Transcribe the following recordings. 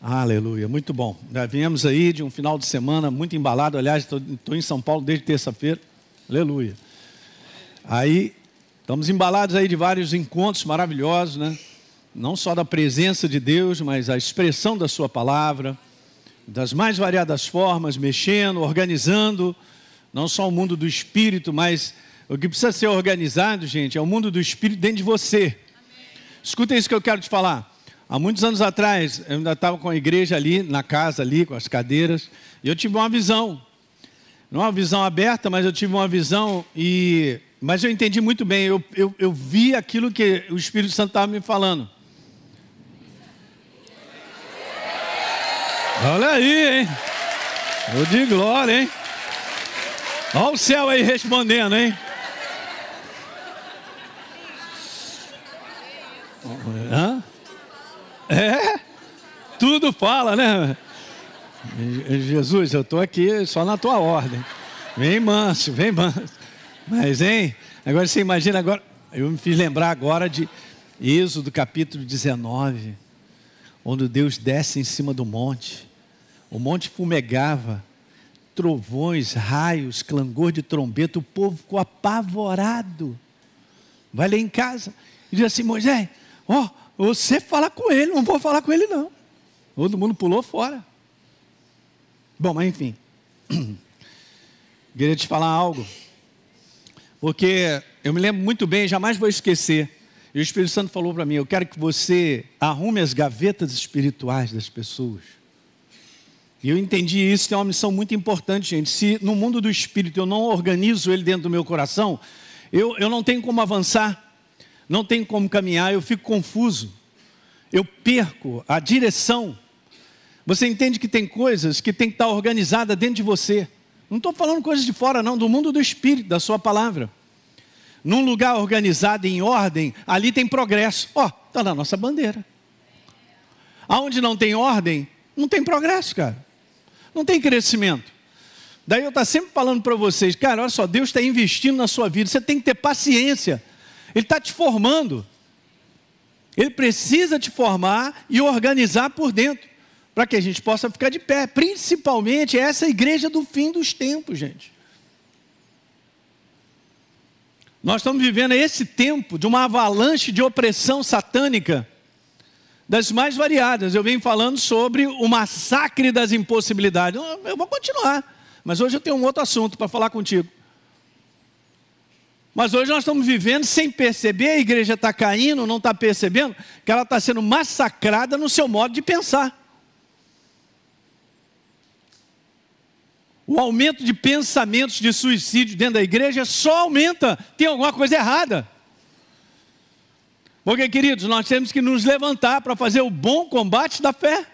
Aleluia, muito bom. Já viemos aí de um final de semana muito embalado. Aliás, estou em São Paulo desde terça-feira. Aleluia. Aí, estamos embalados aí de vários encontros maravilhosos, né? Não só da presença de Deus, mas a expressão da Sua palavra, das mais variadas formas, mexendo, organizando, não só o mundo do espírito, mas o que precisa ser organizado, gente, é o mundo do espírito dentro de você. Escuta isso que eu quero te falar. Há muitos anos atrás, eu ainda estava com a igreja ali, na casa ali, com as cadeiras, e eu tive uma visão. Não uma visão aberta, mas eu tive uma visão e... Mas eu entendi muito bem, eu, eu, eu vi aquilo que o Espírito Santo estava me falando. Olha aí, hein? O de glória, hein? Olha o céu aí respondendo, hein? Hã? É, tudo fala, né? Jesus, eu estou aqui só na tua ordem. Vem manso, vem manso. Mas, hein? Agora você imagina agora. Eu me fiz lembrar agora de Êxodo capítulo 19, onde Deus desce em cima do monte. O monte fumegava, trovões, raios, clangor de trombeta, o povo ficou apavorado. Vai ler em casa e diz assim: Moisés, ó, oh, você fala com ele, não vou falar com ele não. Todo mundo pulou fora. Bom, mas enfim. Queria te falar algo. Porque eu me lembro muito bem, jamais vou esquecer. E o Espírito Santo falou para mim: Eu quero que você arrume as gavetas espirituais das pessoas. E eu entendi isso, é uma missão muito importante, gente. Se no mundo do espírito eu não organizo ele dentro do meu coração, eu, eu não tenho como avançar não tenho como caminhar, eu fico confuso, eu perco a direção. Você entende que tem coisas que tem que estar organizada dentro de você. Não estou falando coisas de fora, não, do mundo do espírito, da sua palavra. Num lugar organizado, em ordem, ali tem progresso. Ó, oh, está na nossa bandeira. Aonde não tem ordem, não tem progresso, cara. Não tem crescimento. Daí eu estou sempre falando para vocês, cara, olha só, Deus está investindo na sua vida, você tem que ter paciência. Ele está te formando. Ele precisa te formar e organizar por dentro, para que a gente possa ficar de pé. Principalmente essa igreja do fim dos tempos, gente. Nós estamos vivendo esse tempo de uma avalanche de opressão satânica das mais variadas. Eu venho falando sobre o massacre das impossibilidades. Eu vou continuar, mas hoje eu tenho um outro assunto para falar contigo. Mas hoje nós estamos vivendo sem perceber, a igreja está caindo, não está percebendo que ela está sendo massacrada no seu modo de pensar. O aumento de pensamentos de suicídio dentro da igreja só aumenta, tem alguma coisa errada. Porque, queridos, nós temos que nos levantar para fazer o bom combate da fé.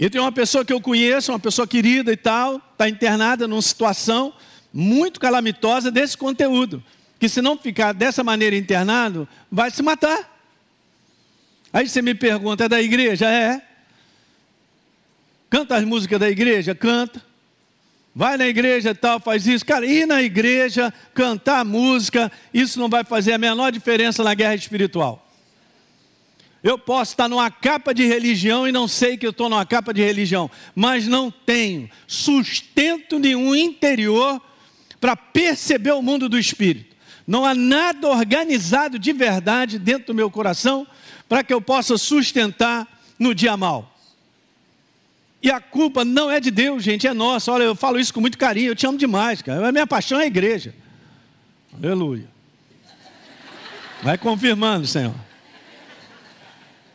E tem uma pessoa que eu conheço, uma pessoa querida e tal, está internada numa situação muito calamitosa desse conteúdo. Que se não ficar dessa maneira internado, vai se matar. Aí você me pergunta, é da igreja? É. Canta as músicas da igreja? Canta. Vai na igreja e tal, faz isso. Cara, ir na igreja, cantar música, isso não vai fazer a menor diferença na guerra espiritual. Eu posso estar numa capa de religião e não sei que eu estou numa capa de religião, mas não tenho sustento nenhum interior para perceber o mundo do espírito. Não há nada organizado de verdade dentro do meu coração para que eu possa sustentar no dia mal. E a culpa não é de Deus, gente, é nossa. Olha, eu falo isso com muito carinho, eu te amo demais, cara. A minha paixão é a igreja. Aleluia. Vai confirmando, Senhor.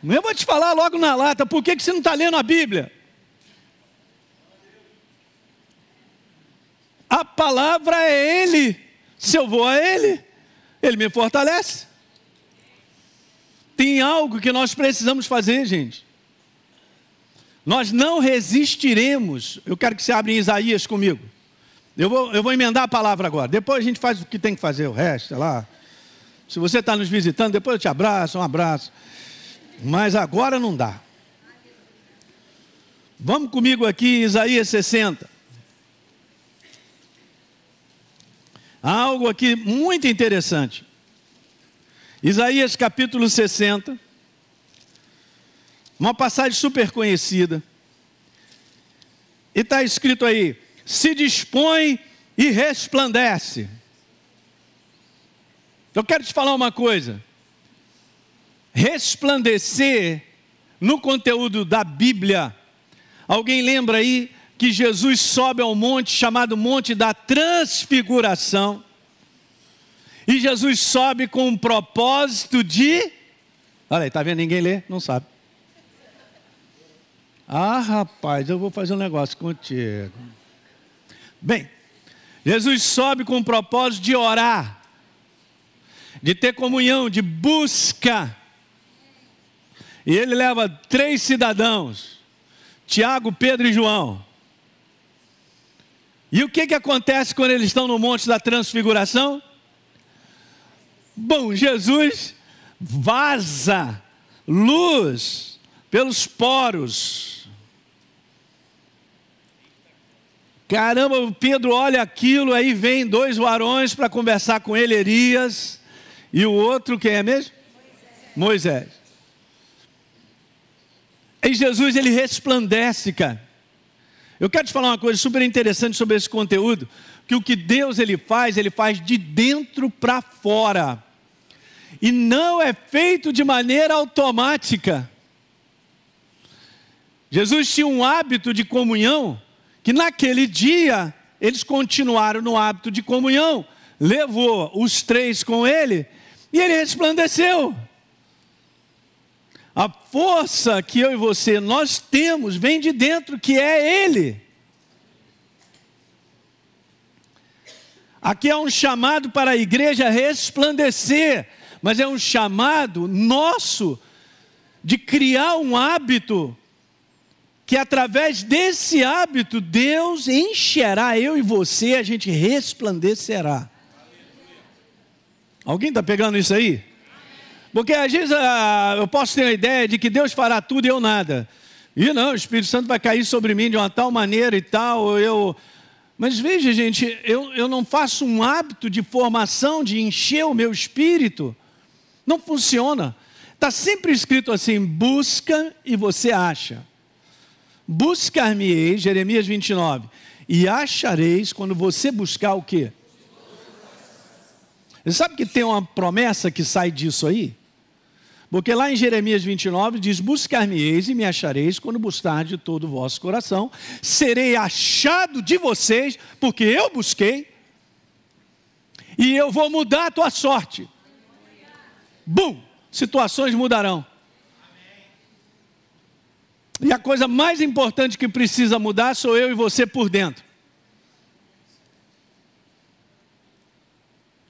Eu vou te falar logo na lata, por que, que você não está lendo a Bíblia? A palavra é Ele. Se eu vou a Ele, Ele me fortalece. Tem algo que nós precisamos fazer, gente. Nós não resistiremos. Eu quero que você abra em Isaías comigo. Eu vou, eu vou emendar a palavra agora. Depois a gente faz o que tem que fazer, o resto, sei lá. Se você está nos visitando, depois eu te abraço, um abraço. Mas agora não dá. Vamos comigo aqui, Isaías 60. Há algo aqui muito interessante. Isaías capítulo 60, uma passagem super conhecida. E está escrito aí: se dispõe e resplandece. Eu quero te falar uma coisa. Resplandecer no conteúdo da Bíblia. Alguém lembra aí que Jesus sobe ao monte chamado Monte da Transfiguração? E Jesus sobe com um propósito de. Olha aí, está vendo? Ninguém lê? Não sabe. Ah, rapaz, eu vou fazer um negócio contigo. Bem, Jesus sobe com o propósito de orar, de ter comunhão, de busca. E ele leva três cidadãos: Tiago, Pedro e João. E o que, que acontece quando eles estão no Monte da Transfiguração? Bom, Jesus vaza luz pelos poros. Caramba, Pedro olha aquilo, aí vem dois varões para conversar com ele, Elias, e o outro, quem é mesmo? Moisés. Moisés. E Jesus, ele resplandece, cara. Eu quero te falar uma coisa super interessante sobre esse conteúdo, que o que Deus ele faz, ele faz de dentro para fora e não é feito de maneira automática. Jesus tinha um hábito de comunhão, que naquele dia eles continuaram no hábito de comunhão, levou os três com ele e ele resplandeceu. Força que eu e você nós temos vem de dentro, que é Ele. Aqui é um chamado para a igreja resplandecer, mas é um chamado nosso de criar um hábito que através desse hábito Deus encherá eu e você, a gente resplandecerá. Alguém está pegando isso aí? Porque às vezes ah, eu posso ter a ideia de que Deus fará tudo e eu nada. E não, o Espírito Santo vai cair sobre mim de uma tal maneira e tal, eu. Mas veja, gente, eu, eu não faço um hábito de formação, de encher o meu espírito não funciona. Está sempre escrito assim: busca e você acha. Buscar-me-eis, Jeremias 29, e achareis quando você buscar o quê? Você sabe que tem uma promessa que sai disso aí? Porque lá em Jeremias 29 diz: Buscar-me-eis e me achareis quando buscar de todo o vosso coração. Serei achado de vocês, porque eu busquei, e eu vou mudar a tua sorte bum, situações mudarão. E a coisa mais importante que precisa mudar sou eu e você por dentro.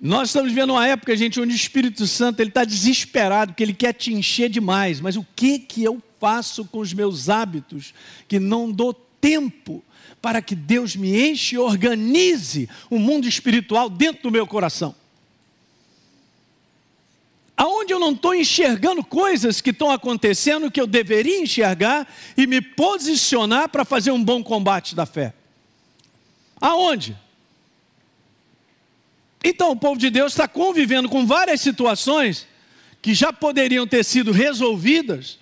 Nós estamos vivendo uma época, gente, onde o Espírito Santo ele está desesperado, porque ele quer te encher demais. Mas o que que eu faço com os meus hábitos que não dou tempo para que Deus me enche e organize o mundo espiritual dentro do meu coração? aonde eu não estou enxergando coisas que estão acontecendo que eu deveria enxergar e me posicionar para fazer um bom combate da fé. Aonde? Então o povo de Deus está convivendo com várias situações que já poderiam ter sido resolvidas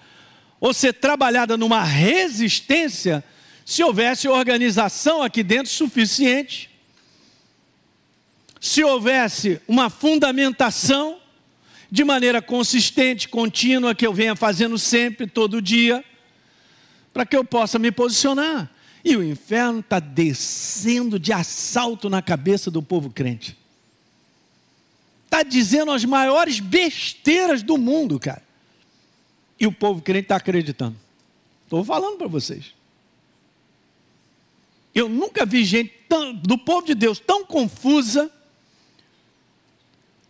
ou ser trabalhada numa resistência se houvesse organização aqui dentro suficiente, se houvesse uma fundamentação de maneira consistente, contínua, que eu venha fazendo sempre, todo dia, para que eu possa me posicionar. E o inferno está descendo de assalto na cabeça do povo crente. Está dizendo as maiores besteiras do mundo, cara. E o povo crente está acreditando. Estou falando para vocês. Eu nunca vi gente tão, do povo de Deus tão confusa,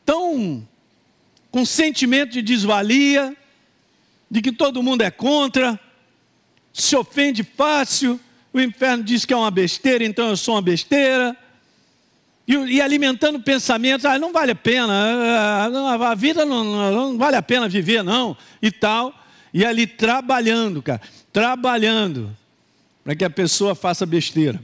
tão com sentimento de desvalia, de que todo mundo é contra, se ofende fácil, o inferno diz que é uma besteira, então eu sou uma besteira. E, e alimentando pensamentos, ah, não vale a pena, ah, a vida não, não vale a pena viver, não, e tal. E ali trabalhando, cara, trabalhando, para que a pessoa faça besteira.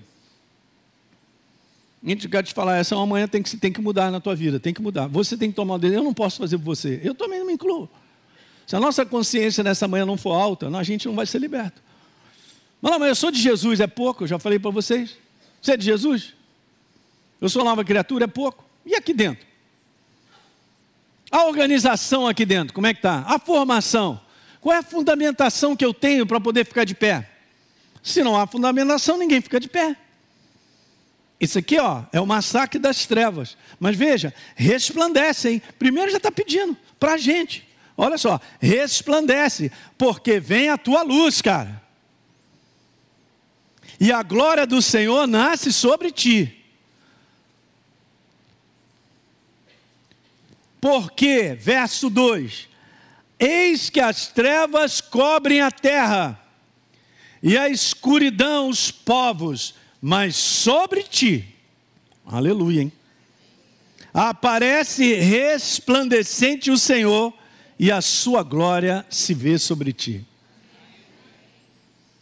gente quer te falar, essa é uma manhã tem que, tem que mudar na tua vida, tem que mudar. Você tem que tomar uma decisão, eu não posso fazer por você. Eu também não me incluo. Se a nossa consciência nessa manhã não for alta, a gente não vai ser liberto. Mas, não, mas eu sou de Jesus, é pouco, eu já falei para vocês. Você é de Jesus? Eu sou nova criatura, é pouco. E aqui dentro? A organização aqui dentro, como é que está? A formação. Qual é a fundamentação que eu tenho para poder ficar de pé? Se não há fundamentação, ninguém fica de pé. Isso aqui, ó, é o massacre das trevas. Mas veja, resplandece, hein? Primeiro já está pedindo para a gente. Olha só, resplandece, porque vem a tua luz, cara. E a glória do Senhor nasce sobre ti. Porque, verso 2: Eis que as trevas cobrem a terra, e a escuridão os povos, mas sobre ti, aleluia, hein? Aparece resplandecente o Senhor, e a sua glória se vê sobre ti.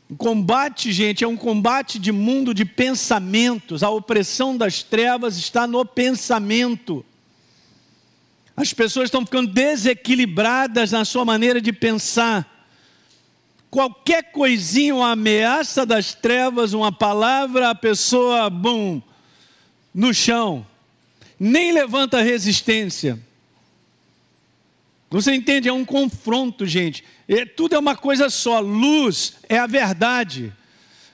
O combate, gente, é um combate de mundo de pensamentos. A opressão das trevas está no pensamento. As pessoas estão ficando desequilibradas na sua maneira de pensar. Qualquer coisinha, uma ameaça das trevas, uma palavra, a pessoa, bum, no chão. Nem levanta resistência. Você entende? É um confronto, gente. É, tudo é uma coisa só. Luz é a verdade.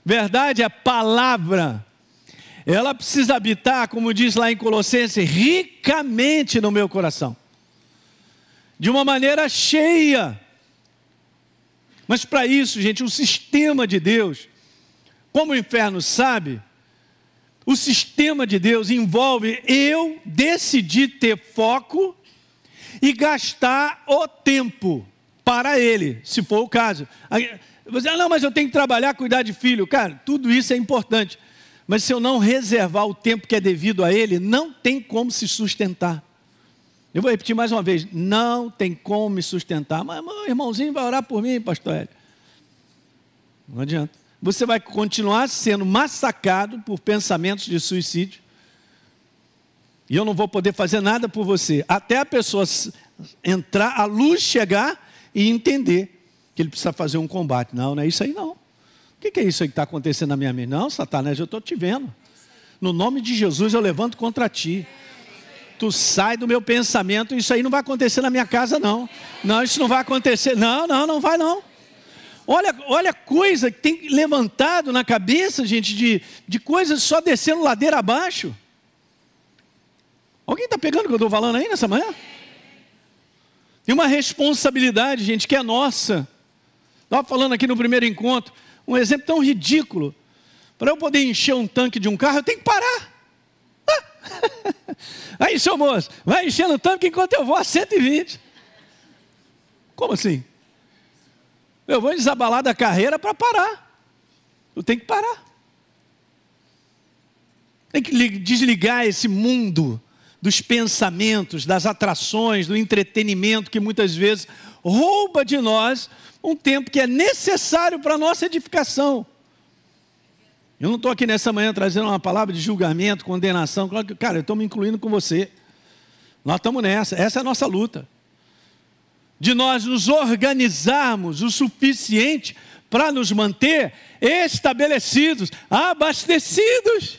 Verdade é palavra. Ela precisa habitar, como diz lá em Colossenses, ricamente no meu coração. De uma maneira cheia. Mas para isso, gente, o sistema de Deus, como o inferno sabe, o sistema de Deus envolve eu decidir ter foco e gastar o tempo para ele, se for o caso. Você, ah, não, mas eu tenho que trabalhar, cuidar de filho. Cara, tudo isso é importante. Mas se eu não reservar o tempo que é devido a ele, não tem como se sustentar. Eu vou repetir mais uma vez: não tem como me sustentar. Mas meu irmãozinho vai orar por mim, pastor Hélio. Não adianta. Você vai continuar sendo massacrado por pensamentos de suicídio. E eu não vou poder fazer nada por você. Até a pessoa entrar, a luz chegar e entender que ele precisa fazer um combate. Não, não é isso aí não que, que é isso aí que está acontecendo na minha mente? Não, Satanás, eu estou te vendo. No nome de Jesus eu levanto contra ti. Tu sai do meu pensamento, isso aí não vai acontecer na minha casa, não. Não, isso não vai acontecer. Não, não, não vai não. Olha, olha coisa que tem levantado na cabeça, gente, de, de coisas só descendo ladeira abaixo. Alguém está pegando o que eu estou falando aí nessa manhã? Tem uma responsabilidade, gente, que é nossa. Estava falando aqui no primeiro encontro um exemplo tão ridículo. Para eu poder encher um tanque de um carro, eu tenho que parar. Ah! Aí, seu moço, vai enchendo o tanque enquanto eu vou a 120. Como assim? Eu vou desabalar da carreira para parar. Eu tenho que parar. Tem que desligar esse mundo dos pensamentos, das atrações, do entretenimento que muitas vezes rouba de nós um tempo que é necessário para a nossa edificação. Eu não estou aqui nessa manhã trazendo uma palavra de julgamento, condenação. Cara, eu estou me incluindo com você. Nós estamos nessa, essa é a nossa luta. De nós nos organizarmos o suficiente para nos manter estabelecidos, abastecidos.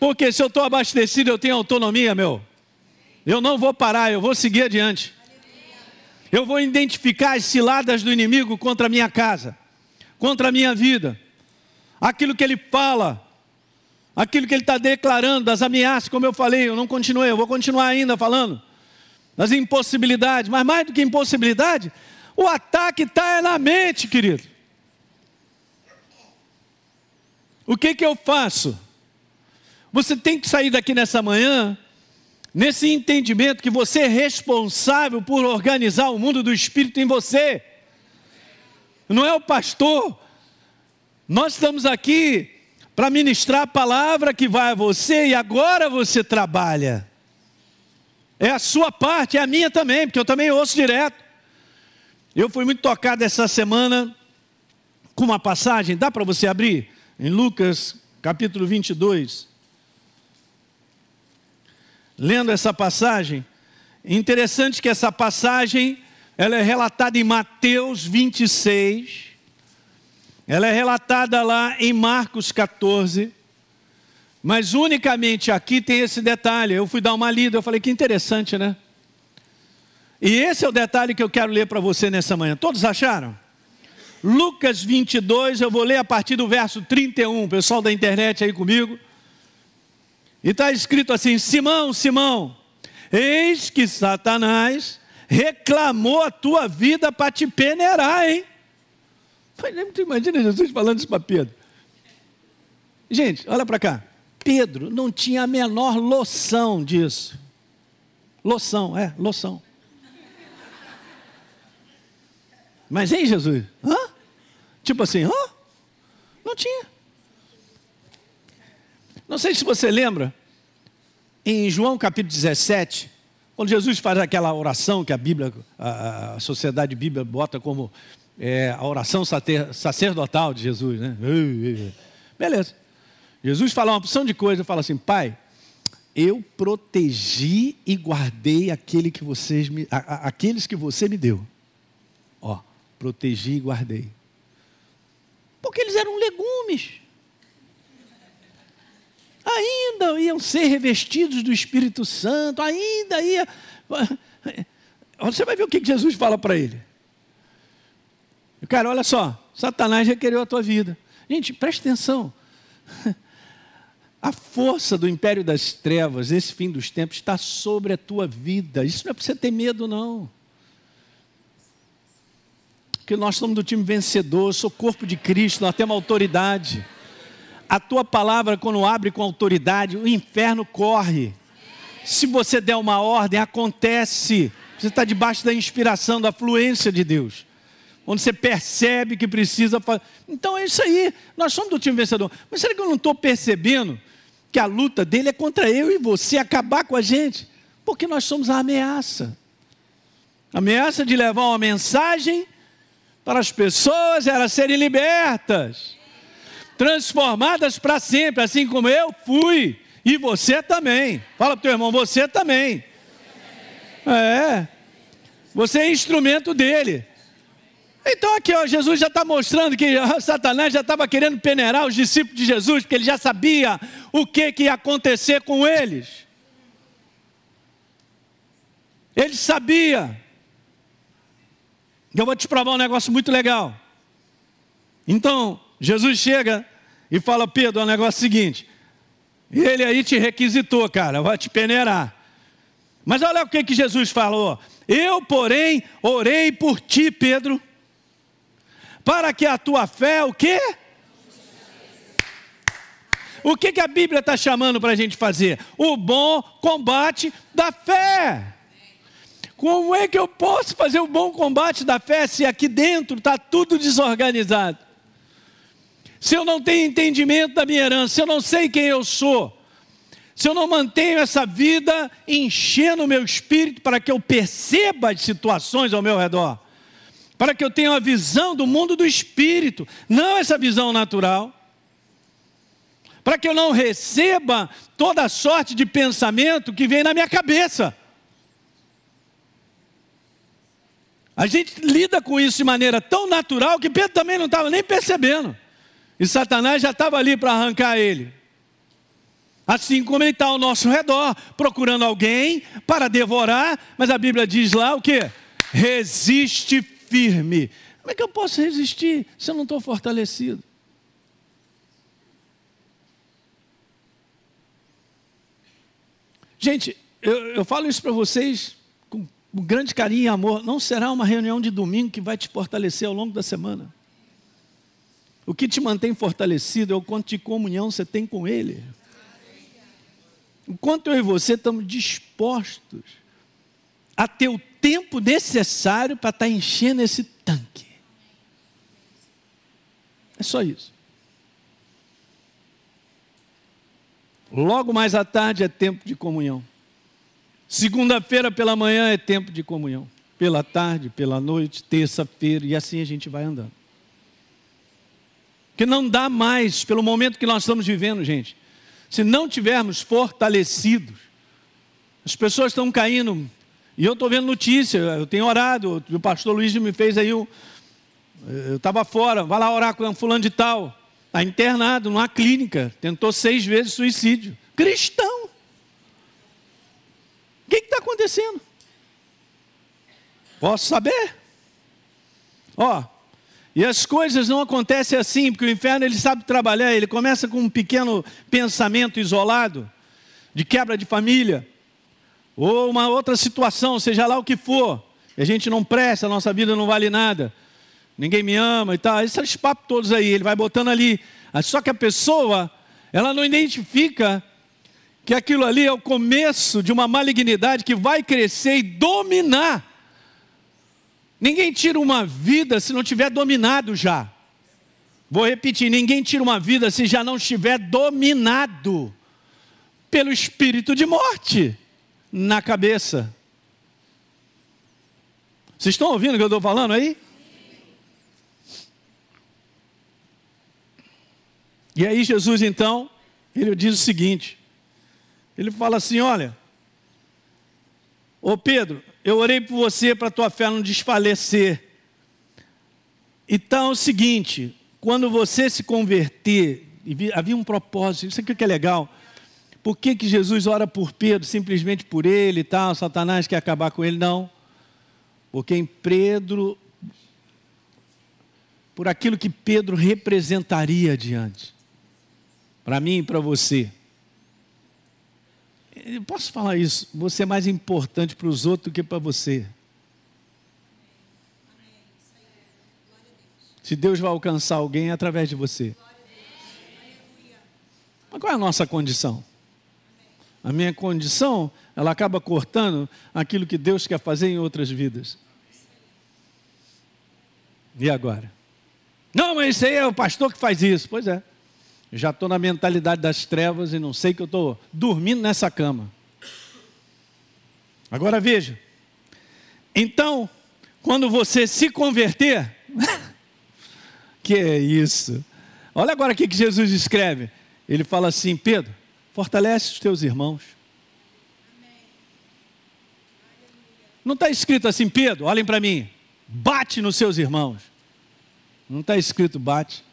Porque se eu estou abastecido, eu tenho autonomia, meu. Eu não vou parar, eu vou seguir adiante. Eu vou identificar as ciladas do inimigo contra a minha casa, contra a minha vida. Aquilo que ele fala, aquilo que ele está declarando, das ameaças, como eu falei, eu não continuei, eu vou continuar ainda falando. Das impossibilidades, mas mais do que impossibilidade, o ataque está na mente, querido. O que, que eu faço? Você tem que sair daqui nessa manhã nesse entendimento que você é responsável por organizar o mundo do espírito em você. Não é o pastor. Nós estamos aqui para ministrar a palavra que vai a você e agora você trabalha. É a sua parte, é a minha também, porque eu também ouço direto. Eu fui muito tocado essa semana com uma passagem, dá para você abrir? Em Lucas capítulo 22. Lendo essa passagem. Interessante que essa passagem ela é relatada em Mateus 26, ela é relatada lá em Marcos 14, mas unicamente aqui tem esse detalhe. Eu fui dar uma lida, eu falei que interessante, né? E esse é o detalhe que eu quero ler para você nessa manhã. Todos acharam? Lucas 22, eu vou ler a partir do verso 31, pessoal da internet aí comigo. E está escrito assim: Simão, Simão, eis que Satanás reclamou a tua vida para te peneirar, hein? Tu imagina Jesus falando isso para Pedro. Gente, olha para cá. Pedro não tinha a menor loção disso. Loção, é, loção. Mas, hein, Jesus? Hã? Tipo assim, hã? Não tinha. Não sei se você lembra, em João capítulo 17, quando Jesus faz aquela oração que a Bíblia, a, sociedade bíblica bota como é, a oração sacerdotal de Jesus, né? Beleza. Jesus fala uma opção de coisa, fala assim, Pai, eu protegi e guardei aquele que vocês me, a, a, aqueles que você me deu. Ó, protegi e guardei. Porque eles eram legumes. Ainda iam ser revestidos do Espírito Santo, ainda ia. Você vai ver o que Jesus fala para ele. Cara, olha só, Satanás requereu a tua vida. Gente, preste atenção. A força do império das trevas, esse fim dos tempos, está sobre a tua vida. Isso não é para você ter medo, não que nós somos do time vencedor, sou corpo de Cristo, nós temos autoridade. A tua palavra, quando abre com autoridade, o inferno corre. Se você der uma ordem, acontece. Você está debaixo da inspiração, da fluência de Deus. Onde você percebe que precisa fazer. Então é isso aí. Nós somos do time vencedor. Mas será que eu não estou percebendo que a luta dele é contra eu e você acabar com a gente? Porque nós somos a ameaça. A ameaça de levar uma mensagem para as pessoas elas serem libertas, transformadas para sempre, assim como eu fui, e você também. Fala para o teu irmão, você também. É, você é instrumento dele. Então aqui, ó, Jesus já está mostrando que Satanás já estava querendo peneirar os discípulos de Jesus, porque ele já sabia o que, que ia acontecer com eles. Ele sabia. Eu vou te provar um negócio muito legal. Então, Jesus chega e fala: Pedro, é o um negócio seguinte. Ele aí te requisitou, cara, vai te peneirar. Mas olha o que, que Jesus falou. Eu, porém, orei por ti, Pedro, para que a tua fé, o quê? O que, que a Bíblia está chamando para a gente fazer? O bom combate da fé. Como é que eu posso fazer o bom combate da fé se aqui dentro está tudo desorganizado? Se eu não tenho entendimento da minha herança, se eu não sei quem eu sou, se eu não mantenho essa vida enchendo o meu espírito para que eu perceba as situações ao meu redor, para que eu tenha uma visão do mundo do espírito, não essa visão natural, para que eu não receba toda sorte de pensamento que vem na minha cabeça. A gente lida com isso de maneira tão natural que Pedro também não estava nem percebendo. E Satanás já estava ali para arrancar ele. Assim como ele está ao nosso redor, procurando alguém para devorar, mas a Bíblia diz lá o que? Resiste firme. Como é que eu posso resistir se eu não estou fortalecido? Gente, eu, eu falo isso para vocês com grande carinho e amor, não será uma reunião de domingo que vai te fortalecer ao longo da semana. O que te mantém fortalecido é o quanto de comunhão você tem com Ele. O quanto eu e você estamos dispostos a ter o tempo necessário para estar tá enchendo esse tanque. É só isso. Logo mais à tarde é tempo de comunhão. Segunda-feira pela manhã é tempo de comunhão. Pela tarde, pela noite, terça-feira, e assim a gente vai andando. Que não dá mais, pelo momento que nós estamos vivendo, gente, se não tivermos fortalecidos, As pessoas estão caindo. E eu estou vendo notícia, eu tenho orado, o pastor Luiz me fez aí. Eu estava fora, vai lá orar com fulano de tal. Está internado numa clínica, tentou seis vezes suicídio. Cristão. O que está acontecendo? Posso saber? Ó, e as coisas não acontecem assim, porque o inferno ele sabe trabalhar, ele começa com um pequeno pensamento isolado, de quebra de família, ou uma outra situação, seja lá o que for, e a gente não presta, a nossa vida não vale nada, ninguém me ama e tal, esses papos todos aí, ele vai botando ali, só que a pessoa, ela não identifica que aquilo ali é o começo de uma malignidade que vai crescer e dominar Ninguém tira uma vida se não tiver dominado já. Vou repetir: ninguém tira uma vida se já não estiver dominado pelo espírito de morte na cabeça. Vocês estão ouvindo o que eu estou falando aí? E aí Jesus então, ele diz o seguinte: ele fala assim: olha, ô Pedro, eu orei por você para a tua fé não desfalecer. Então é o seguinte: quando você se converter, havia um propósito, isso aqui que é legal. Por que, que Jesus ora por Pedro, simplesmente por ele e tal? Satanás quer acabar com ele? Não. Porque em Pedro, por aquilo que Pedro representaria diante, para mim e para você. Eu posso falar isso? Você é mais importante para os outros do que para você. Se Deus vai alcançar alguém é através de você. Mas qual é a nossa condição? A minha condição, ela acaba cortando aquilo que Deus quer fazer em outras vidas. E agora? Não, mas isso aí é o pastor que faz isso. Pois é já estou na mentalidade das trevas e não sei que eu estou dormindo nessa cama. Agora veja. Então, quando você se converter, que é isso? Olha agora o que Jesus escreve. Ele fala assim: Pedro, fortalece os teus irmãos. Não está escrito assim, Pedro, olhem para mim, bate nos seus irmãos. Não está escrito bate.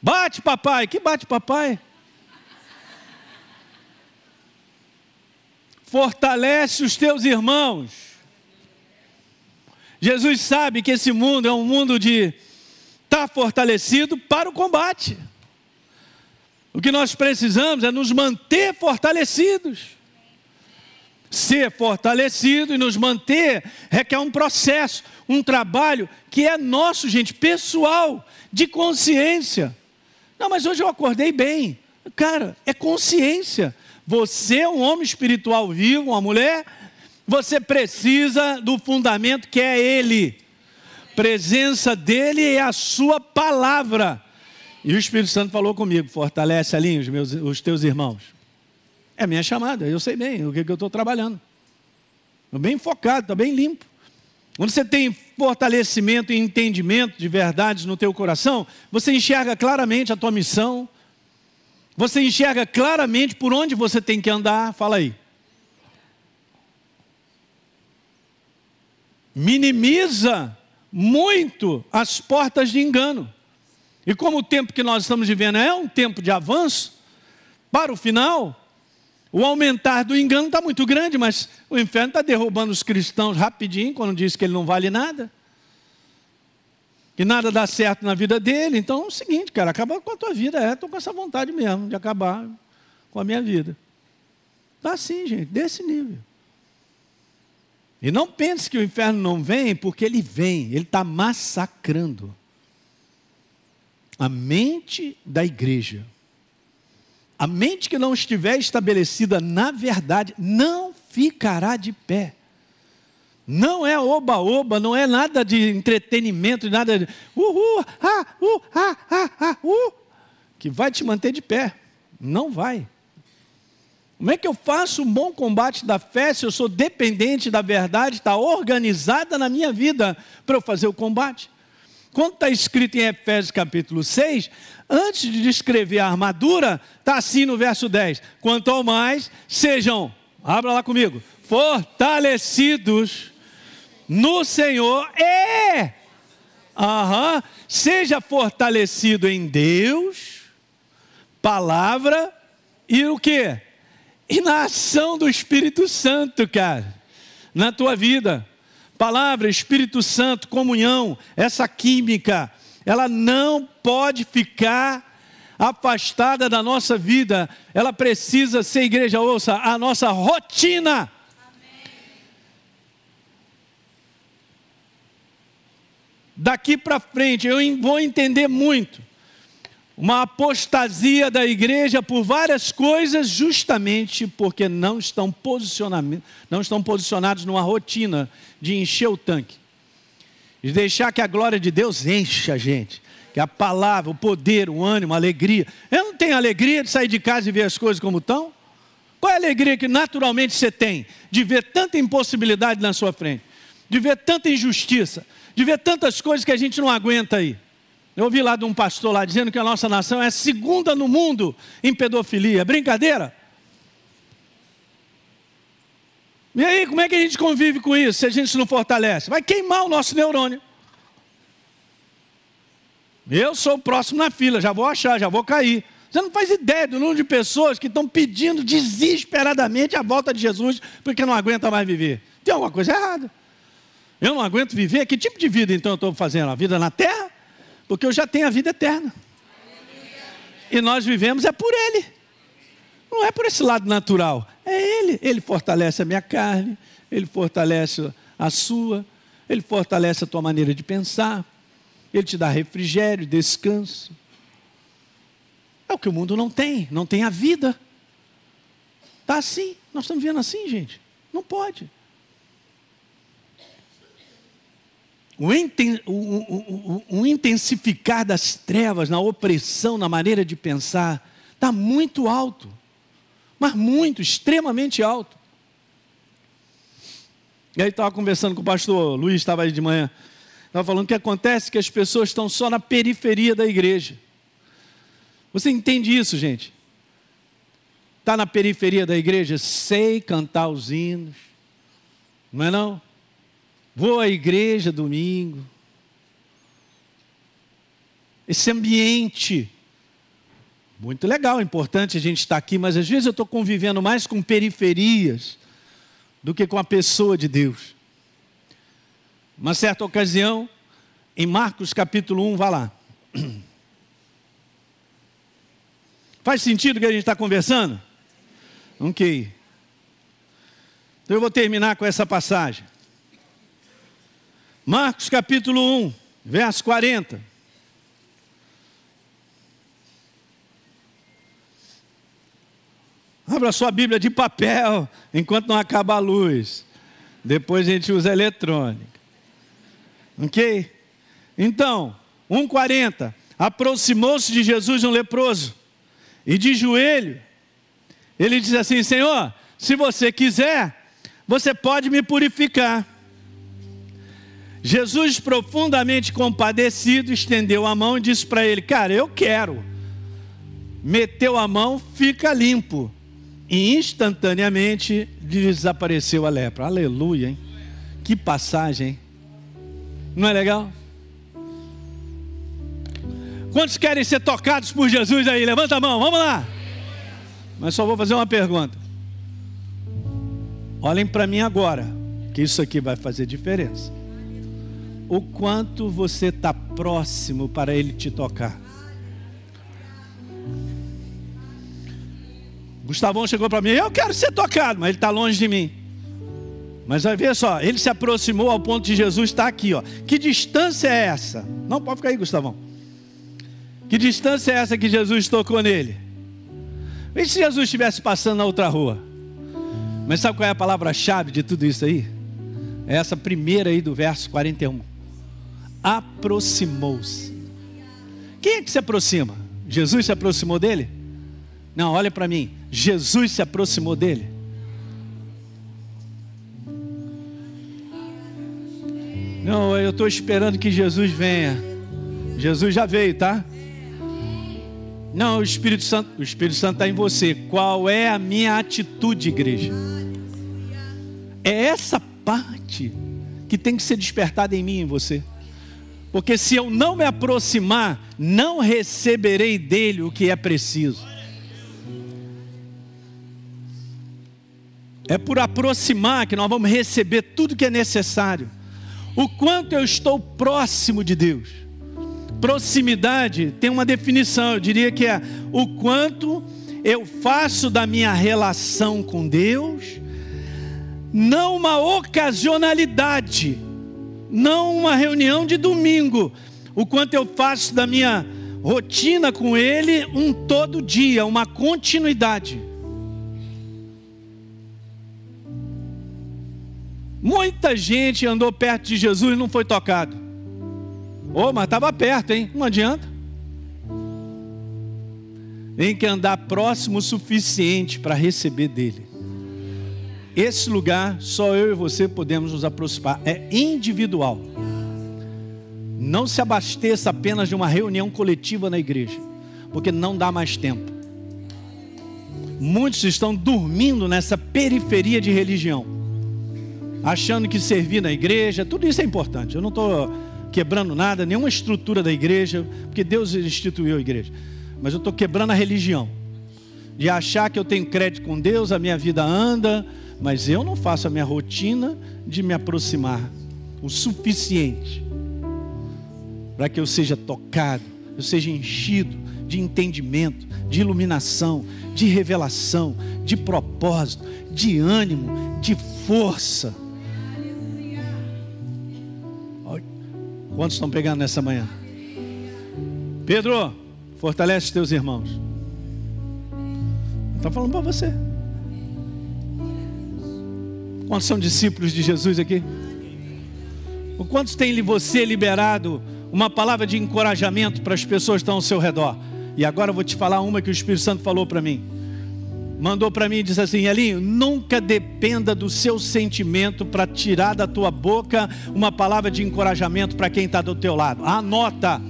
Bate, papai. Que bate, papai? Fortalece os teus irmãos. Jesus sabe que esse mundo é um mundo de estar tá fortalecido para o combate. O que nós precisamos é nos manter fortalecidos. Ser fortalecido e nos manter requer um processo, um trabalho que é nosso, gente, pessoal, de consciência. Não, mas hoje eu acordei bem. Cara, é consciência. Você é um homem espiritual vivo, uma mulher, você precisa do fundamento que é Ele. Presença dEle é a Sua palavra. E o Espírito Santo falou comigo: fortalece ali os, meus, os teus irmãos. É minha chamada, eu sei bem o que, que eu estou trabalhando. Estou bem focado, estou bem limpo. Quando você tem fortalecimento e entendimento de verdades no teu coração, você enxerga claramente a tua missão, você enxerga claramente por onde você tem que andar. Fala aí. Minimiza muito as portas de engano. E como o tempo que nós estamos vivendo é um tempo de avanço, para o final, o aumentar do engano está muito grande, mas o inferno está derrubando os cristãos rapidinho, quando diz que ele não vale nada. Que nada dá certo na vida dele. Então é o seguinte, cara, acaba com a tua vida. É, estou com essa vontade mesmo de acabar com a minha vida. Está assim, gente, desse nível. E não pense que o inferno não vem, porque ele vem, ele está massacrando a mente da igreja. A mente que não estiver estabelecida na verdade não ficará de pé. Não é oba-oba, não é nada de entretenimento, nada de uhul, ah, uh, ah, ah, ah, uh, que vai te manter de pé. Não vai. Como é que eu faço um bom combate da fé se eu sou dependente da verdade, está organizada na minha vida para eu fazer o combate? Quando está escrito em Efésios capítulo 6, antes de descrever a armadura, está assim no verso 10: quanto ao mais, sejam Abra lá comigo. Fortalecidos no Senhor e Aham. Seja fortalecido em Deus, palavra e o que? E na ação do Espírito Santo, cara, na tua vida. Palavra, Espírito Santo, comunhão, essa química, ela não pode ficar afastada da nossa vida, ela precisa ser, igreja, ouça, a nossa rotina. daqui para frente, eu vou entender muito. Uma apostasia da igreja por várias coisas, justamente porque não estão, não estão posicionados numa rotina de encher o tanque, de deixar que a glória de Deus encha a gente, que a palavra, o poder, o ânimo, a alegria. Eu não tenho alegria de sair de casa e ver as coisas como estão? Qual é a alegria que naturalmente você tem de ver tanta impossibilidade na sua frente, de ver tanta injustiça, de ver tantas coisas que a gente não aguenta aí. Eu ouvi lá de um pastor lá dizendo que a nossa nação é a segunda no mundo em pedofilia. Brincadeira? E aí, como é que a gente convive com isso se a gente não fortalece? Vai queimar o nosso neurônio. Eu sou o próximo na fila, já vou achar, já vou cair. Você não faz ideia do número de pessoas que estão pedindo desesperadamente a volta de Jesus porque não aguenta mais viver. Tem alguma coisa errada. Eu não aguento viver. Que tipo de vida então eu estou fazendo? A vida na terra? Porque eu já tenho a vida eterna. E nós vivemos é por Ele. Não é por esse lado natural. É Ele. Ele fortalece a minha carne. Ele fortalece a sua. Ele fortalece a tua maneira de pensar. Ele te dá refrigério, descanso. É o que o mundo não tem. Não tem a vida. Está assim. Nós estamos vivendo assim, gente. Não pode. O, intensificar das trevas na opressão, na maneira de pensar, está muito alto, mas muito, extremamente alto. E aí estava conversando com o pastor Luiz, estava aí de manhã, estava falando que acontece que as pessoas estão só na periferia da igreja. Você entende isso, gente? Está na periferia da igreja, sei cantar os hinos, não é não? Vou à igreja domingo. Esse ambiente. Muito legal, importante a gente estar aqui, mas às vezes eu estou convivendo mais com periferias do que com a pessoa de Deus. Uma certa ocasião, em Marcos capítulo 1, vá lá. Faz sentido o que a gente está conversando? Ok. Então eu vou terminar com essa passagem. Marcos capítulo 1, verso 40. Abra sua Bíblia de papel enquanto não acaba a luz. Depois a gente usa eletrônica. Ok? Então, 1,40. Aproximou-se de Jesus um leproso. E de joelho, ele diz assim: Senhor, se você quiser, você pode me purificar. Jesus, profundamente compadecido, estendeu a mão e disse para ele: Cara, eu quero. Meteu a mão, fica limpo. E instantaneamente desapareceu a lepra. Aleluia, hein? Que passagem, hein? Não é legal? Quantos querem ser tocados por Jesus aí? Levanta a mão, vamos lá. Mas só vou fazer uma pergunta. Olhem para mim agora, que isso aqui vai fazer diferença o quanto você está próximo para Ele te tocar. Gustavão chegou para mim, eu quero ser tocado, mas ele está longe de mim. Mas vai ver só, ele se aproximou ao ponto de Jesus estar aqui, ó. Que distância é essa? Não pode ficar aí, Gustavão. Que distância é essa que Jesus tocou nele? E se Jesus estivesse passando na outra rua? Mas sabe qual é a palavra-chave de tudo isso aí? É essa primeira aí do verso 41 aproximou-se. Quem é que se aproxima? Jesus se aproximou dele? Não, olha para mim. Jesus se aproximou dele. Não, eu estou esperando que Jesus venha. Jesus já veio, tá? Não, o Espírito Santo, o Espírito Santo está em você. Qual é a minha atitude, igreja? É essa parte que tem que ser despertada em mim e em você. Porque se eu não me aproximar, não receberei dele o que é preciso. É por aproximar que nós vamos receber tudo que é necessário. O quanto eu estou próximo de Deus. Proximidade tem uma definição, eu diria que é o quanto eu faço da minha relação com Deus, não uma ocasionalidade, não uma reunião de domingo, o quanto eu faço da minha rotina com Ele um todo dia, uma continuidade. Muita gente andou perto de Jesus e não foi tocado. Oh, mas estava perto, hein? Não adianta. Tem que andar próximo o suficiente para receber dele. Esse lugar, só eu e você podemos nos aproximar. É individual. Não se abasteça apenas de uma reunião coletiva na igreja, porque não dá mais tempo. Muitos estão dormindo nessa periferia de religião achando que servir na igreja, tudo isso é importante. Eu não estou quebrando nada, nenhuma estrutura da igreja, porque Deus instituiu a igreja. Mas eu estou quebrando a religião. De achar que eu tenho crédito com Deus, a minha vida anda, mas eu não faço a minha rotina de me aproximar o suficiente para que eu seja tocado, eu seja enchido de entendimento, de iluminação, de revelação, de propósito, de ânimo, de força. Quantos estão pegando nessa manhã? Pedro, fortalece teus irmãos. Está falando para você. Quantos são discípulos de Jesus aqui? O quantos tem você liberado uma palavra de encorajamento para as pessoas que estão ao seu redor? E agora eu vou te falar uma que o Espírito Santo falou para mim mandou para mim e disse assim: Elinho, nunca dependa do seu sentimento para tirar da tua boca uma palavra de encorajamento para quem está do teu lado. Anota.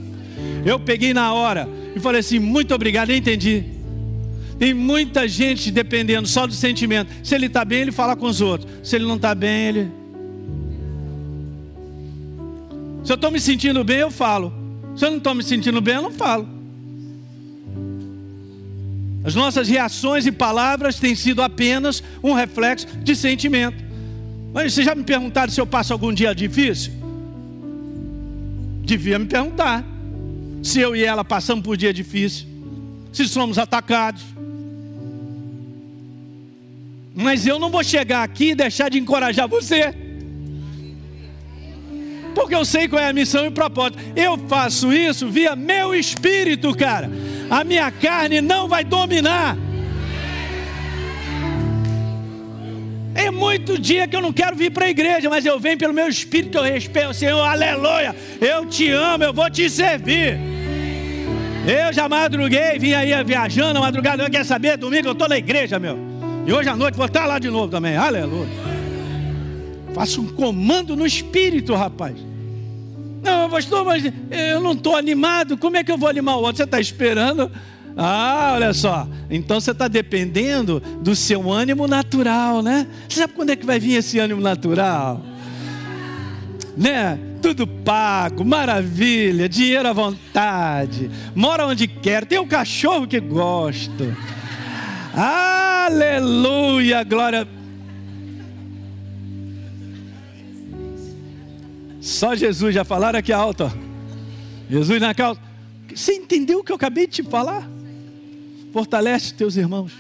Eu peguei na hora e falei assim: muito obrigado, entendi. Tem muita gente dependendo só do sentimento. Se ele está bem, ele fala com os outros. Se ele não está bem, ele. Se eu estou me sentindo bem, eu falo. Se eu não estou me sentindo bem, eu não falo. As nossas reações e palavras têm sido apenas um reflexo de sentimento. Mas vocês já me perguntaram se eu passo algum dia difícil? Devia me perguntar. Se eu e ela passamos por dia difícil, se somos atacados. Mas eu não vou chegar aqui e deixar de encorajar você. Porque eu sei qual é a missão e o propósito. Eu faço isso via meu espírito, cara a minha carne não vai dominar. É muito dia que eu não quero vir para a igreja, mas eu venho pelo meu espírito, eu respeito Senhor, aleluia. Eu te amo, eu vou te servir. Eu já madruguei, vim aí viajando, madrugada, eu quer saber, domingo eu estou na igreja, meu. E hoje à noite vou estar lá de novo também, aleluia. Faço um comando no espírito, rapaz. Não, pastor, mas eu não estou animado. Como é que eu vou animar o outro? Você está esperando? Ah, olha só. Então você está dependendo do seu ânimo natural, né? Você sabe quando é que vai vir esse ânimo natural? Né? Tudo pago, maravilha, dinheiro à vontade, mora onde quer, tem um cachorro que gosto. Aleluia, glória. Só Jesus, já falaram aqui alto. Jesus na causa. Você entendeu o que eu acabei de te falar? Fortalece teus irmãos.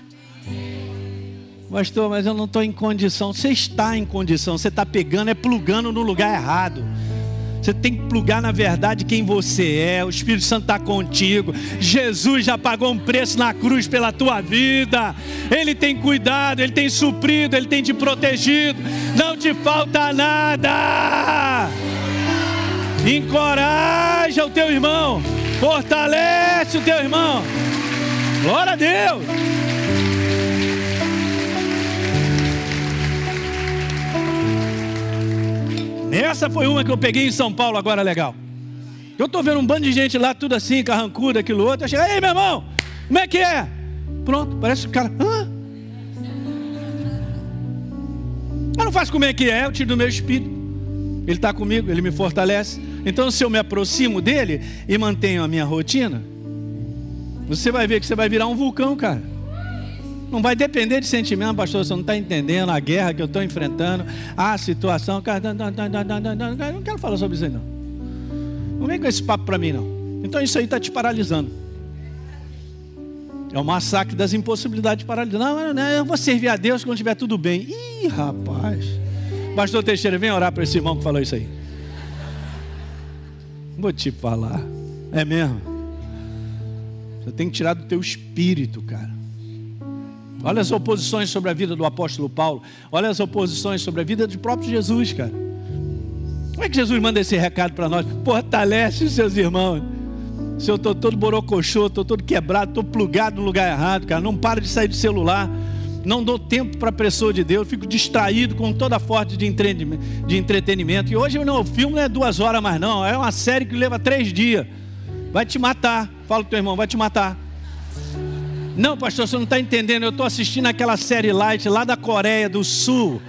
Pastor, mas eu não estou em condição. Você está em condição. Você está pegando, é plugando no lugar errado. Você tem que plugar na verdade quem você é. O Espírito Santo está contigo. Jesus já pagou um preço na cruz pela tua vida. Ele tem cuidado, ele tem suprido, ele tem te protegido. Não te falta nada. Encoraja o teu irmão. Fortalece o teu irmão. Glória a Deus. Essa foi uma que eu peguei em São Paulo agora legal. Eu estou vendo um bando de gente lá, tudo assim, carrancudo, aquilo outro. Eu chego, ei meu irmão, como é que é? Pronto, parece o cara. Hã? não faço como é que é, eu tiro do meu espírito. Ele está comigo, ele me fortalece. Então, se eu me aproximo dele e mantenho a minha rotina, você vai ver que você vai virar um vulcão, cara. Não vai depender de sentimento, pastor. Você não está entendendo a guerra que eu estou enfrentando, a situação. Não quero falar sobre isso aí, não. Não vem com esse papo para mim, não. Então isso aí está te paralisando. É o massacre das impossibilidades de paralisar. Não, não, eu vou servir a Deus quando estiver tudo bem. Ih, rapaz. Pastor Teixeira, vem orar para esse irmão que falou isso aí. Vou te falar. É mesmo. Você tem que tirar do teu espírito, cara. Olha as oposições sobre a vida do apóstolo Paulo. Olha as oposições sobre a vida do próprio Jesus, cara. Como é que Jesus manda esse recado para nós? Fortalece os seus irmãos. Se eu estou todo borocochô, estou todo quebrado, estou plugado no lugar errado, cara. Não para de sair do celular. Não dou tempo para a pessoa de Deus. Fico distraído com toda forte de entretenimento. E hoje não, o filme não é duas horas mais, não. É uma série que leva três dias. Vai te matar. Fala com teu irmão, vai te matar. Não, pastor, você não está entendendo. Eu estou assistindo aquela série light lá da Coreia do Sul.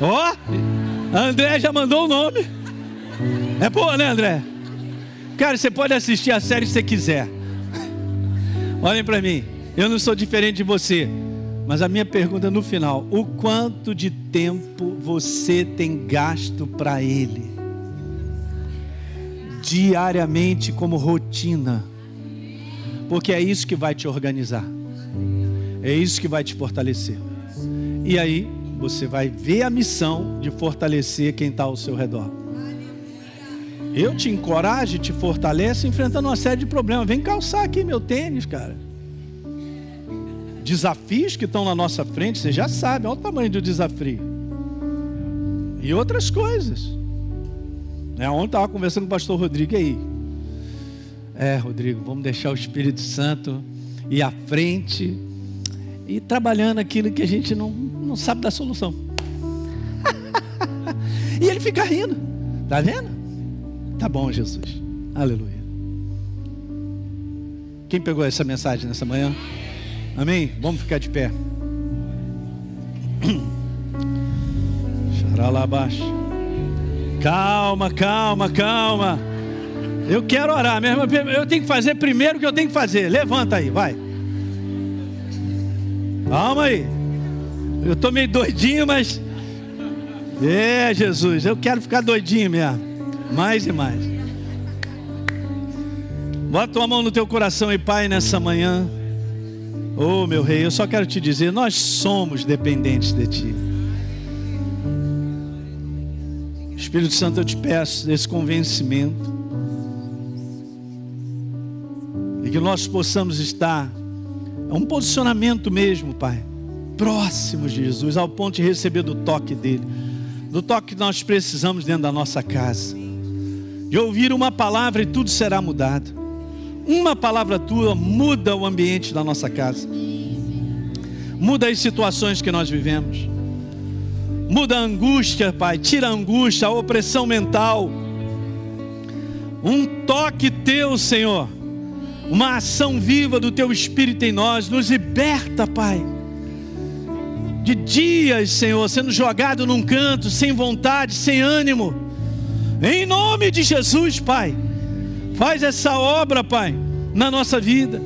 Ó, oh, André já mandou o nome. É boa, né, André? Cara, você pode assistir a série se você quiser. Olhem para mim. Eu não sou diferente de você. Mas a minha pergunta no final: o quanto de tempo você tem gasto para Ele? Diariamente como rotina, porque é isso que vai te organizar, é isso que vai te fortalecer. E aí você vai ver a missão de fortalecer quem está ao seu redor. Eu te encorajo, te fortaleço enfrentando uma série de problemas. Vem calçar aqui meu tênis, cara. Desafios que estão na nossa frente, você já sabe, olha o tamanho do desafio. E outras coisas. Né? Ontem estava conversando com o pastor Rodrigo aí. É, Rodrigo, vamos deixar o Espírito Santo ir à frente e trabalhando aquilo que a gente não, não sabe da solução. e ele fica rindo. Tá vendo? Tá bom, Jesus. Aleluia. Quem pegou essa mensagem nessa manhã? Amém? Vamos ficar de pé. Xaralabaixo. Calma, calma, calma. Eu quero orar mesmo. Eu tenho que fazer primeiro o que eu tenho que fazer. Levanta aí, vai. Calma aí. Eu estou meio doidinho, mas. É, Jesus, eu quero ficar doidinho mesmo. Mais e mais. Bota tua mão no teu coração e Pai nessa manhã. Oh, meu rei, eu só quero te dizer, nós somos dependentes de ti. Espírito Santo, eu te peço esse convencimento. E que nós possamos estar, é um posicionamento mesmo, Pai, próximos de Jesus, ao ponto de receber do toque dEle, do toque que nós precisamos dentro da nossa casa, de ouvir uma palavra e tudo será mudado. Uma palavra tua muda o ambiente da nossa casa, muda as situações que nós vivemos. Muda a angústia, Pai. Tira a angústia, a opressão mental. Um toque teu, Senhor. Uma ação viva do teu Espírito em nós. Nos liberta, Pai. De dias, Senhor, sendo jogado num canto, sem vontade, sem ânimo. Em nome de Jesus, Pai. Faz essa obra, Pai, na nossa vida.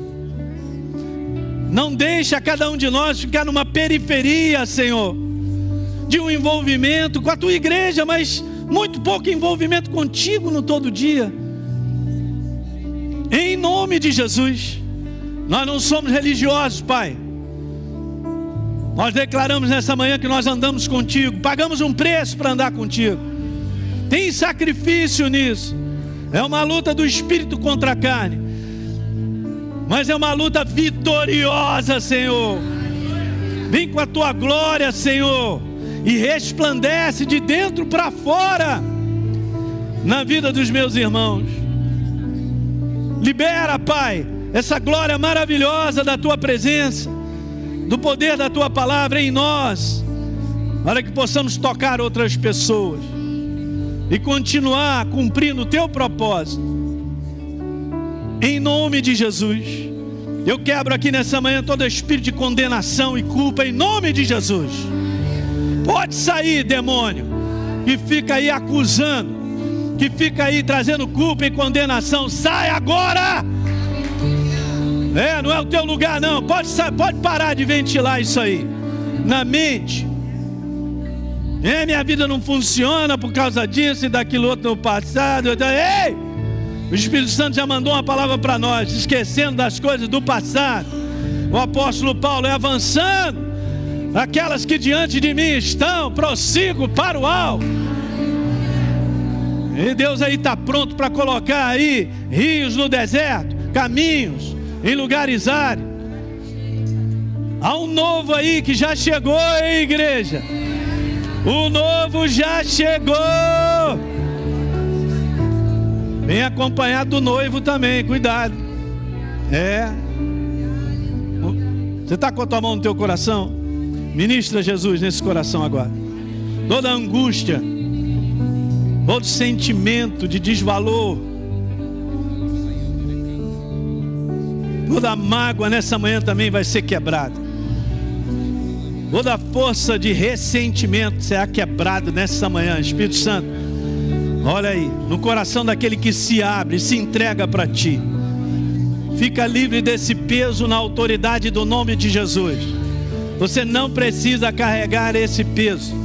Não deixa cada um de nós ficar numa periferia, Senhor de um envolvimento com a tua igreja, mas muito pouco envolvimento contigo no todo dia. Em nome de Jesus, nós não somos religiosos, Pai. Nós declaramos nessa manhã que nós andamos contigo, pagamos um preço para andar contigo. Tem sacrifício nisso. É uma luta do espírito contra a carne. Mas é uma luta vitoriosa, Senhor. Vem com a tua glória, Senhor e resplandece de dentro para fora na vida dos meus irmãos. Libera, Pai, essa glória maravilhosa da tua presença, do poder da tua palavra em nós, para que possamos tocar outras pessoas e continuar cumprindo o teu propósito. Em nome de Jesus. Eu quebro aqui nessa manhã todo espírito de condenação e culpa em nome de Jesus. Pode sair, demônio, que fica aí acusando, que fica aí trazendo culpa e condenação. Sai agora! É, não é o teu lugar, não. Pode, pode parar de ventilar isso aí na mente. É, minha vida não funciona por causa disso e daquilo outro no passado. Ei! O Espírito Santo já mandou uma palavra para nós, esquecendo das coisas do passado. O apóstolo Paulo é avançando. Aquelas que diante de mim estão, prossigo para o alto. E Deus aí está pronto para colocar aí rios no deserto, caminhos em lugares áridos. Há um novo aí que já chegou, hein, igreja? O novo já chegou. Vem acompanhado do noivo também, cuidado. É. Você está com a tua mão no teu coração? Ministra Jesus nesse coração agora. Toda angústia, todo sentimento de desvalor, toda mágoa nessa manhã também vai ser quebrada. Toda força de ressentimento será quebrada nessa manhã, Espírito Santo. Olha aí, no coração daquele que se abre, se entrega para ti. Fica livre desse peso na autoridade do nome de Jesus. Você não precisa carregar esse peso.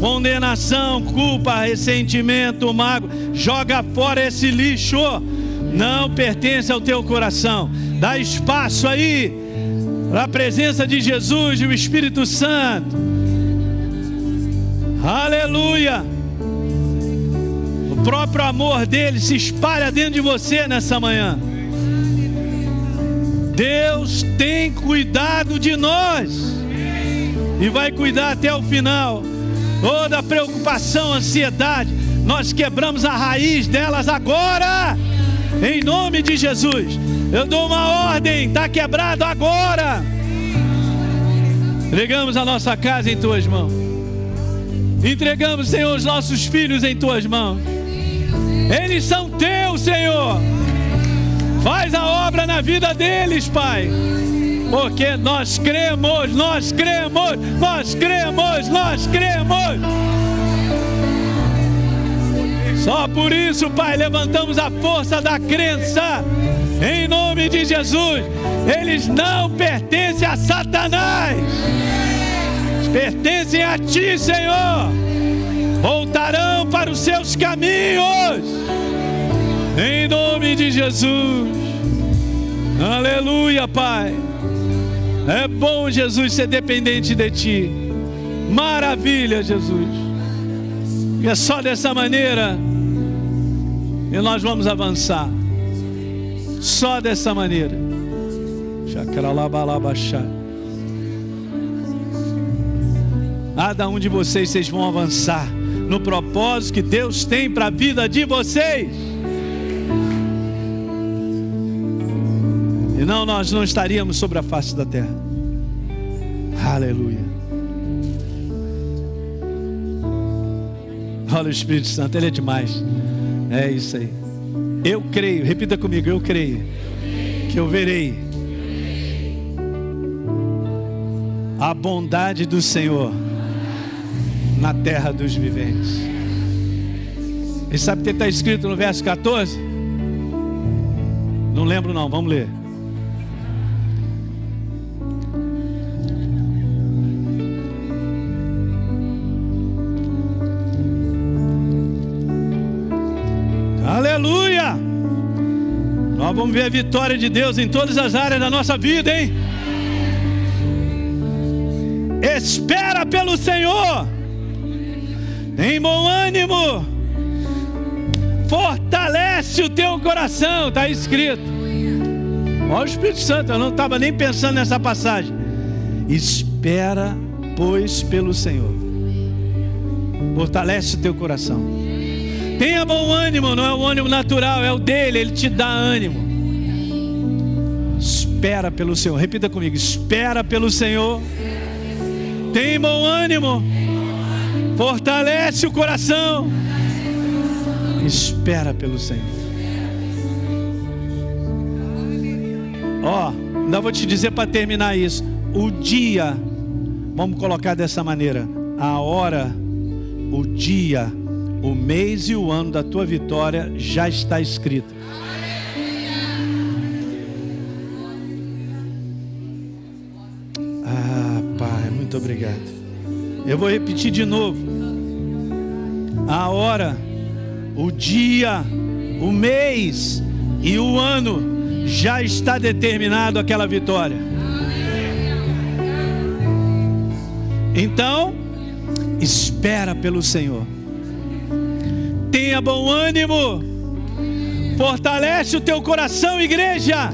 Condenação, culpa, ressentimento, mago, joga fora esse lixo. Não pertence ao teu coração. Dá espaço aí para a presença de Jesus e o Espírito Santo. Aleluia! O próprio amor dele se espalha dentro de você nessa manhã. Deus tem cuidado de nós e vai cuidar até o final. Toda preocupação, ansiedade, nós quebramos a raiz delas agora, em nome de Jesus. Eu dou uma ordem, está quebrado agora. Entregamos a nossa casa em tuas mãos. Entregamos, Senhor, os nossos filhos em tuas mãos. Eles são teus, Senhor. Faz a obra na vida deles, Pai. Porque nós cremos, nós cremos, nós cremos, nós cremos. Só por isso, Pai, levantamos a força da crença em nome de Jesus. Eles não pertencem a Satanás, pertencem a Ti, Senhor. Voltarão para os seus caminhos, em nome de Jesus. Aleluia, Pai. É bom, Jesus, ser dependente de Ti. Maravilha, Jesus. E é só dessa maneira que nós vamos avançar. Só dessa maneira. Cada um de vocês, vocês vão avançar no propósito que Deus tem para a vida de vocês. E não, nós não estaríamos sobre a face da terra. Aleluia. Olha o Espírito Santo, Ele é demais. É isso aí. Eu creio, repita comigo, eu creio que eu verei a bondade do Senhor na terra dos viventes. E sabe o que está escrito no verso 14? Não lembro não, vamos ler. Vamos ver a vitória de Deus em todas as áreas da nossa vida, hein? Espera pelo Senhor, tem bom ânimo, fortalece o teu coração, está escrito. Olha o Espírito Santo, eu não estava nem pensando nessa passagem. Espera, pois, pelo Senhor, fortalece o teu coração. Tenha bom ânimo, não é o ânimo natural, é o dele, ele te dá ânimo. Espera pelo Senhor, repita comigo: espera pelo Senhor. Tem bom ânimo, fortalece o coração. Espera pelo Senhor. Ó, oh, Ainda vou te dizer para terminar isso. O dia, vamos colocar dessa maneira: a hora, o dia, o mês e o ano da tua vitória já está escrito. Eu vou repetir de novo. A hora, o dia, o mês e o ano já está determinado aquela vitória. Então, espera pelo Senhor. Tenha bom ânimo. Fortalece o teu coração, igreja.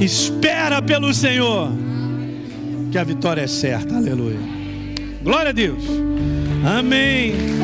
Espera pelo Senhor. Que a vitória é certa. Aleluia. Glória a Deus. Amém.